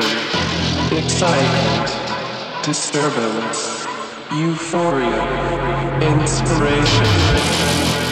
depression, excitement, disturbance, euphoria, inspiration.